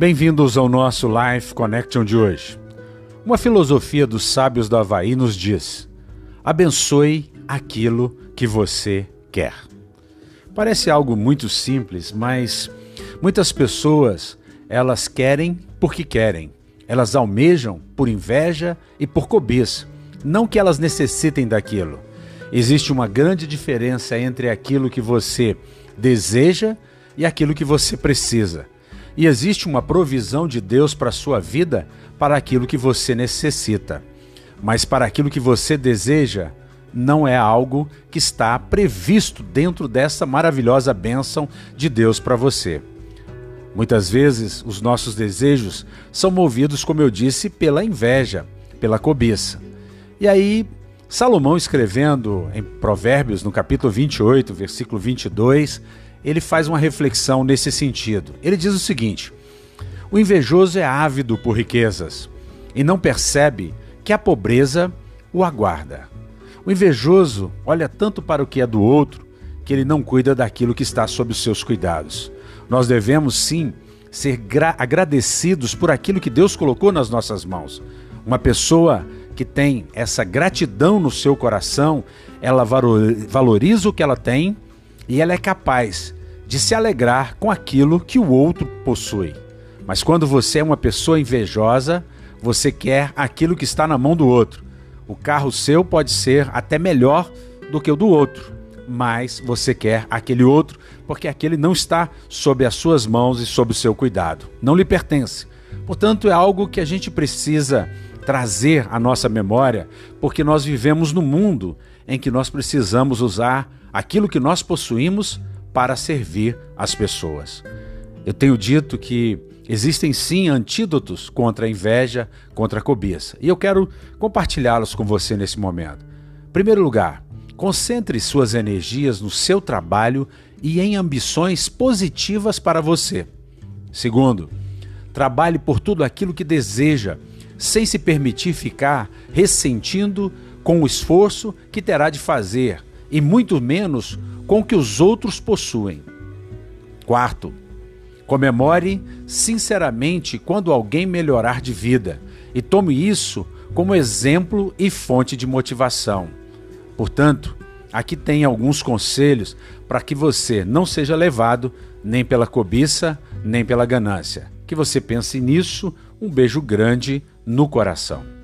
Bem-vindos ao nosso Life Connection de hoje. Uma filosofia dos sábios do Havaí nos diz: abençoe aquilo que você quer. Parece algo muito simples, mas muitas pessoas elas querem porque querem. Elas almejam por inveja e por cobiça, não que elas necessitem daquilo. Existe uma grande diferença entre aquilo que você deseja e aquilo que você precisa. E existe uma provisão de Deus para a sua vida para aquilo que você necessita. Mas para aquilo que você deseja, não é algo que está previsto dentro dessa maravilhosa bênção de Deus para você. Muitas vezes os nossos desejos são movidos, como eu disse, pela inveja, pela cobiça. E aí, Salomão escrevendo em Provérbios, no capítulo 28, versículo 22, ele faz uma reflexão nesse sentido. Ele diz o seguinte: O invejoso é ávido por riquezas e não percebe que a pobreza o aguarda. O invejoso olha tanto para o que é do outro que ele não cuida daquilo que está sob os seus cuidados. Nós devemos sim ser agradecidos por aquilo que Deus colocou nas nossas mãos. Uma pessoa que tem essa gratidão no seu coração, ela valoriza o que ela tem e ela é capaz de se alegrar com aquilo que o outro possui. Mas quando você é uma pessoa invejosa, você quer aquilo que está na mão do outro. O carro seu pode ser até melhor do que o do outro, mas você quer aquele outro porque aquele não está sob as suas mãos e sob o seu cuidado. Não lhe pertence. Portanto, é algo que a gente precisa trazer à nossa memória, porque nós vivemos num mundo em que nós precisamos usar aquilo que nós possuímos para servir as pessoas. Eu tenho dito que existem sim antídotos contra a inveja, contra a cobiça, e eu quero compartilhá-los com você nesse momento. Em primeiro lugar, concentre suas energias no seu trabalho e em ambições positivas para você. Segundo, trabalhe por tudo aquilo que deseja, sem se permitir ficar ressentindo com o esforço que terá de fazer e muito menos com o que os outros possuem. Quarto, comemore sinceramente quando alguém melhorar de vida e tome isso como exemplo e fonte de motivação. Portanto, aqui tem alguns conselhos para que você não seja levado nem pela cobiça, nem pela ganância. Que você pense nisso. Um beijo grande no coração.